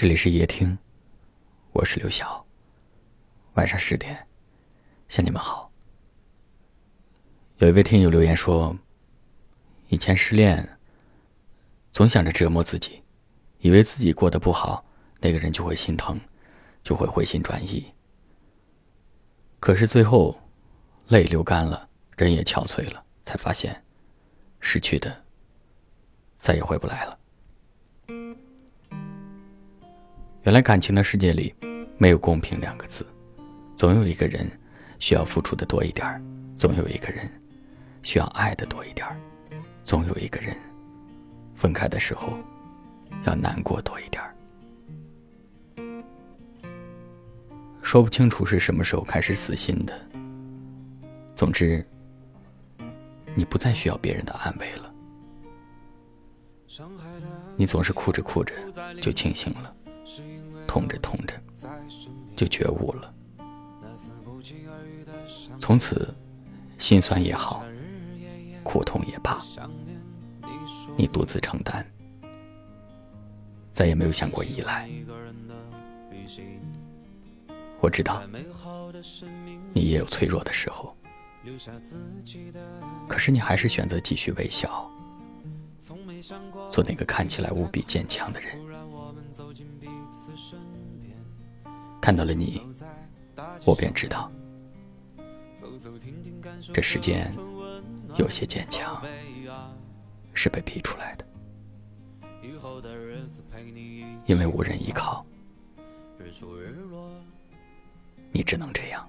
这里是夜听，我是刘晓。晚上十点，向你们好。有一位听友留言说，以前失恋，总想着折磨自己，以为自己过得不好，那个人就会心疼，就会回心转意。可是最后，泪流干了，人也憔悴了，才发现，失去的再也回不来了。原来感情的世界里，没有公平两个字，总有一个人需要付出的多一点，总有一个人需要爱的多一点，总有一个人分开的时候要难过多一点。说不清楚是什么时候开始死心的。总之，你不再需要别人的安慰了，你总是哭着哭着就清醒了。痛着痛着，就觉悟了。从此，心酸也好，苦痛也罢，你独自承担，再也没有想过依赖。我知道，你也有脆弱的时候，可是你还是选择继续微笑，做那个看起来无比坚强的人。看到了你，我便知道，这世间有些坚强是被逼出来的，因为无人依靠，你只能这样。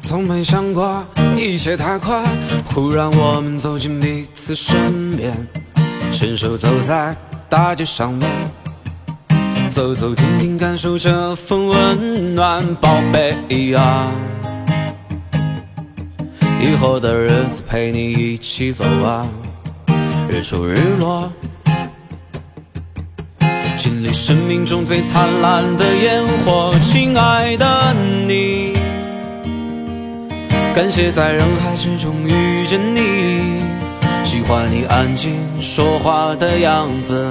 从没想过一切太快，忽然我们走进彼此身边，牵手走在大街上面，走走停停，感受这份温暖，宝贝啊，以后的日子陪你一起走啊，日出日落，经历生命中最灿烂的烟火，亲爱的你。感谢在人海之中遇见你，喜欢你安静说话的样子，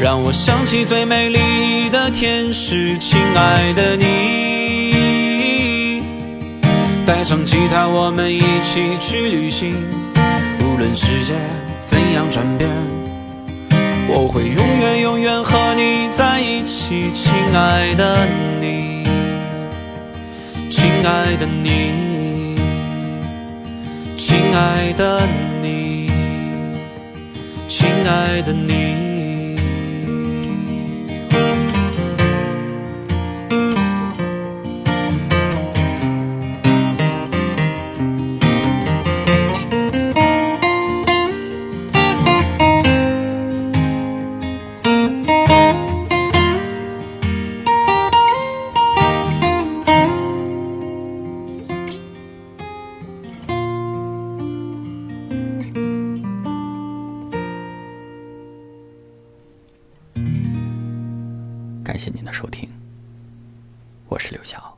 让我想起最美丽的天使，亲爱的你。带上吉他，我们一起去旅行，无论世界怎样转变，我会永远永远和你在一起，亲爱的你，亲爱的你。亲爱的你，亲爱的你。感谢您的收听。我是刘晓。